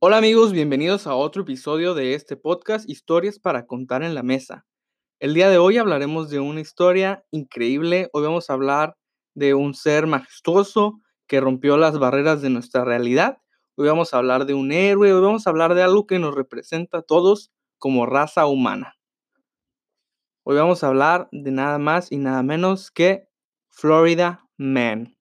Hola amigos, bienvenidos a otro episodio de este podcast Historias para contar en la mesa. El día de hoy hablaremos de una historia increíble. Hoy vamos a hablar de un ser majestuoso que rompió las barreras de nuestra realidad. Hoy vamos a hablar de un héroe, hoy vamos a hablar de algo que nos representa a todos como raza humana. Hoy vamos a hablar de nada más y nada menos que Florida Man.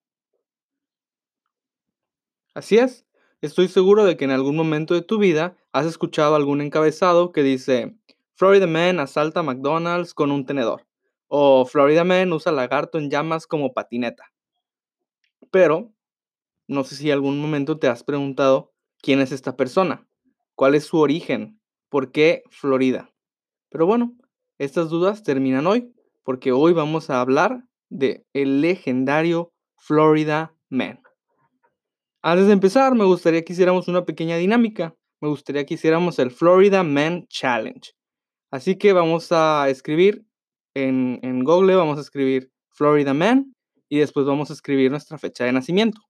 Así es, Estoy seguro de que en algún momento de tu vida has escuchado algún encabezado que dice, Florida Man asalta McDonald's con un tenedor. O Florida Man usa lagarto en llamas como patineta. Pero, no sé si algún momento te has preguntado quién es esta persona, cuál es su origen, por qué Florida. Pero bueno, estas dudas terminan hoy, porque hoy vamos a hablar de el legendario Florida Man. Antes de empezar, me gustaría que hiciéramos una pequeña dinámica. Me gustaría que hiciéramos el Florida Man Challenge. Así que vamos a escribir en, en Google, vamos a escribir Florida Man y después vamos a escribir nuestra fecha de nacimiento.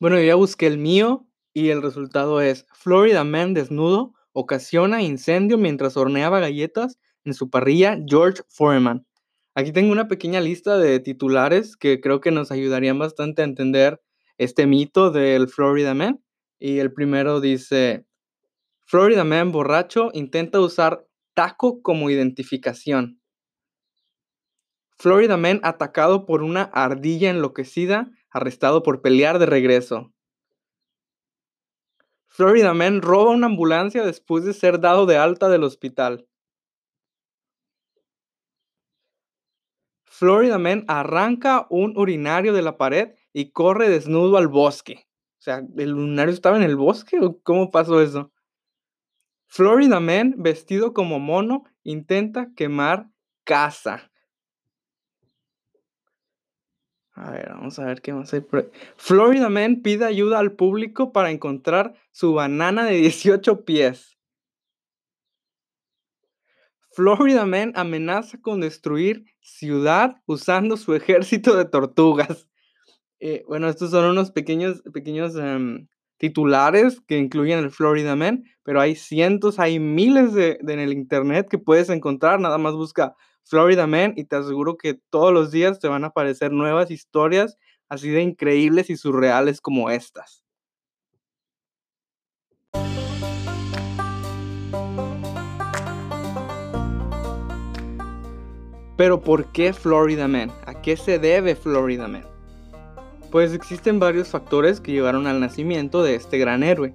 Bueno, yo ya busqué el mío y el resultado es Florida Man desnudo ocasiona incendio mientras horneaba galletas en su parrilla George Foreman. Aquí tengo una pequeña lista de titulares que creo que nos ayudarían bastante a entender este mito del Florida Man. Y el primero dice, Florida Man borracho intenta usar taco como identificación. Florida Man atacado por una ardilla enloquecida, arrestado por pelear de regreso. Florida Man roba una ambulancia después de ser dado de alta del hospital. Florida Man arranca un urinario de la pared y corre desnudo al bosque. O sea, ¿el urinario estaba en el bosque cómo pasó eso? Florida Man, vestido como mono, intenta quemar casa. A ver, vamos a ver qué más hay. Florida Man pide ayuda al público para encontrar su banana de 18 pies. Florida Man amenaza con destruir ciudad usando su ejército de tortugas. Eh, bueno, estos son unos pequeños, pequeños em, titulares que incluyen el Florida Man, pero hay cientos, hay miles de, en el internet que puedes encontrar. Nada más busca Florida Man y te aseguro que todos los días te van a aparecer nuevas historias así de increíbles y surreales como estas. Pero ¿por qué Florida Man? ¿A qué se debe Florida Man? Pues existen varios factores que llevaron al nacimiento de este gran héroe.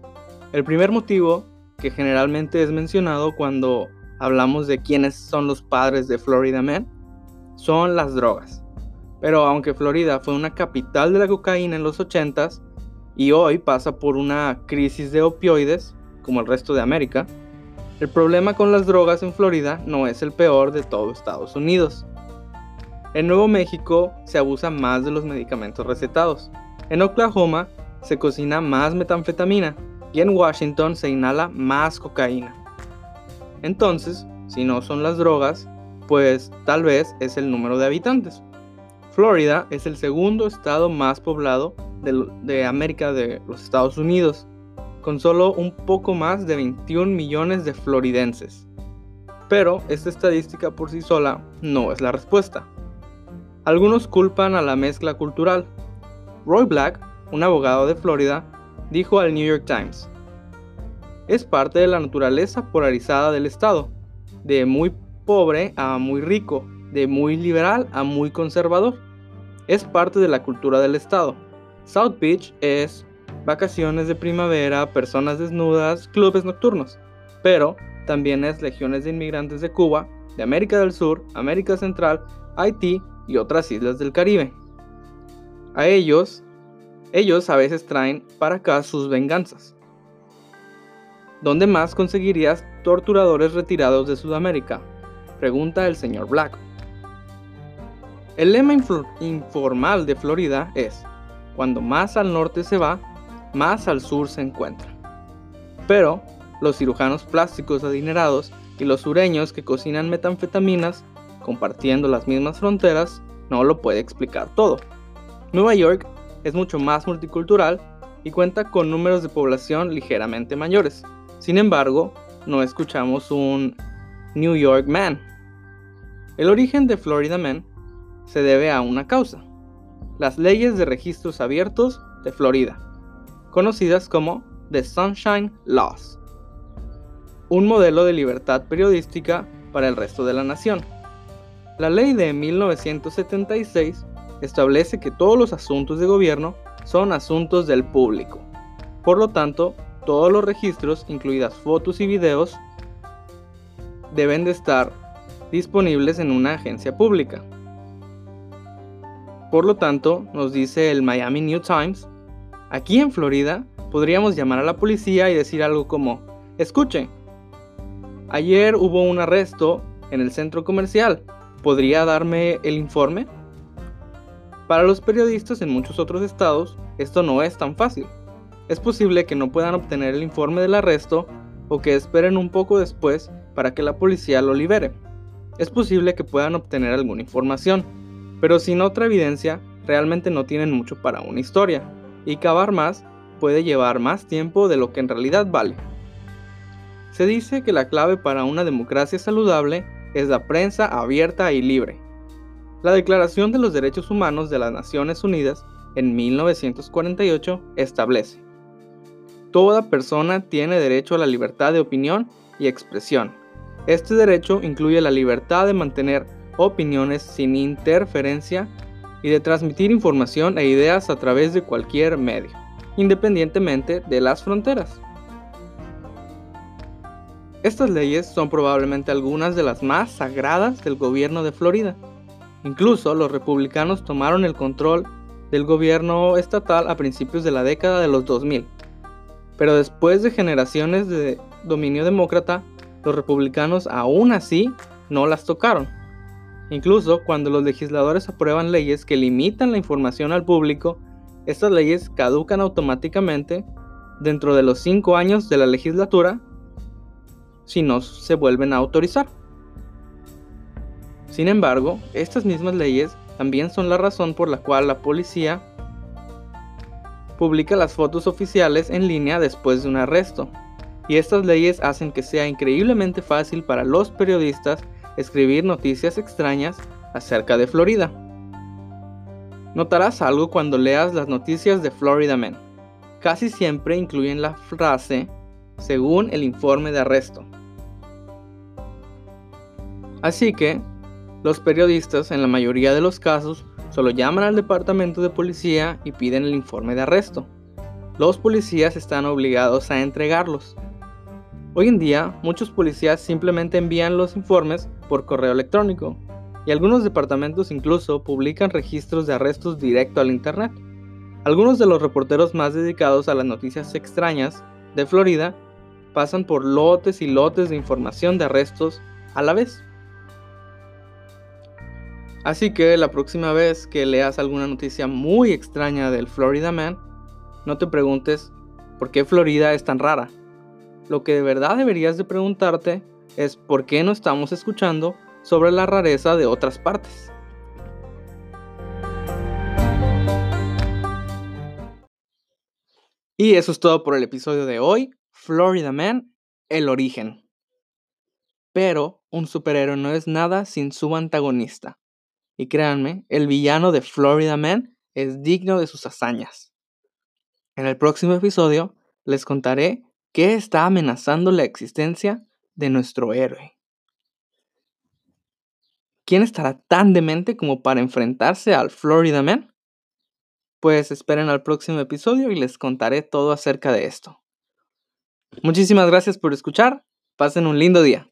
El primer motivo, que generalmente es mencionado cuando hablamos de quiénes son los padres de Florida Man, son las drogas. Pero aunque Florida fue una capital de la cocaína en los 80s y hoy pasa por una crisis de opioides, como el resto de América, el problema con las drogas en Florida no es el peor de todo Estados Unidos. En Nuevo México se abusa más de los medicamentos recetados. En Oklahoma se cocina más metanfetamina y en Washington se inhala más cocaína. Entonces, si no son las drogas, pues tal vez es el número de habitantes. Florida es el segundo estado más poblado de, de América de los Estados Unidos con solo un poco más de 21 millones de floridenses. Pero esta estadística por sí sola no es la respuesta. Algunos culpan a la mezcla cultural. Roy Black, un abogado de Florida, dijo al New York Times, es parte de la naturaleza polarizada del Estado, de muy pobre a muy rico, de muy liberal a muy conservador. Es parte de la cultura del Estado. South Beach es vacaciones de primavera, personas desnudas, clubes nocturnos. Pero también es legiones de inmigrantes de Cuba, de América del Sur, América Central, Haití y otras islas del Caribe. A ellos, ellos a veces traen para acá sus venganzas. ¿Dónde más conseguirías torturadores retirados de Sudamérica? Pregunta el señor Black. El lema informal de Florida es, cuando más al norte se va, más al sur se encuentra. Pero los cirujanos plásticos adinerados y los sureños que cocinan metanfetaminas, compartiendo las mismas fronteras, no lo puede explicar todo. Nueva York es mucho más multicultural y cuenta con números de población ligeramente mayores. Sin embargo, no escuchamos un New York Man. El origen de Florida Man se debe a una causa, las leyes de registros abiertos de Florida, conocidas como The Sunshine Laws, un modelo de libertad periodística para el resto de la nación. La ley de 1976 establece que todos los asuntos de gobierno son asuntos del público. Por lo tanto, todos los registros, incluidas fotos y videos, deben de estar disponibles en una agencia pública. Por lo tanto, nos dice el Miami New Times, aquí en Florida podríamos llamar a la policía y decir algo como, escuche, ayer hubo un arresto en el centro comercial, ¿podría darme el informe? Para los periodistas en muchos otros estados, esto no es tan fácil. Es posible que no puedan obtener el informe del arresto o que esperen un poco después para que la policía lo libere. Es posible que puedan obtener alguna información, pero sin otra evidencia, realmente no tienen mucho para una historia, y cavar más puede llevar más tiempo de lo que en realidad vale. Se dice que la clave para una democracia saludable es la prensa abierta y libre. La Declaración de los Derechos Humanos de las Naciones Unidas en 1948 establece, Toda persona tiene derecho a la libertad de opinión y expresión. Este derecho incluye la libertad de mantener opiniones sin interferencia y de transmitir información e ideas a través de cualquier medio, independientemente de las fronteras. Estas leyes son probablemente algunas de las más sagradas del gobierno de Florida. Incluso los republicanos tomaron el control del gobierno estatal a principios de la década de los 2000. Pero después de generaciones de dominio demócrata, los republicanos aún así no las tocaron. Incluso cuando los legisladores aprueban leyes que limitan la información al público, estas leyes caducan automáticamente dentro de los cinco años de la legislatura si no se vuelven a autorizar. Sin embargo, estas mismas leyes también son la razón por la cual la policía publica las fotos oficiales en línea después de un arresto. Y estas leyes hacen que sea increíblemente fácil para los periodistas escribir noticias extrañas acerca de Florida. Notarás algo cuando leas las noticias de Florida Man. Casi siempre incluyen la frase según el informe de arresto. Así que, los periodistas en la mayoría de los casos solo llaman al departamento de policía y piden el informe de arresto. Los policías están obligados a entregarlos. Hoy en día, muchos policías simplemente envían los informes por correo electrónico, y algunos departamentos incluso publican registros de arrestos directo al Internet. Algunos de los reporteros más dedicados a las noticias extrañas de Florida pasan por lotes y lotes de información de arrestos a la vez. Así que la próxima vez que leas alguna noticia muy extraña del Florida Man, no te preguntes por qué Florida es tan rara. Lo que de verdad deberías de preguntarte es por qué no estamos escuchando sobre la rareza de otras partes. Y eso es todo por el episodio de hoy, Florida Man, el origen. Pero un superhéroe no es nada sin su antagonista. Y créanme, el villano de Florida Man es digno de sus hazañas. En el próximo episodio les contaré qué está amenazando la existencia de nuestro héroe. ¿Quién estará tan demente como para enfrentarse al Florida Man? Pues esperen al próximo episodio y les contaré todo acerca de esto. Muchísimas gracias por escuchar. Pasen un lindo día.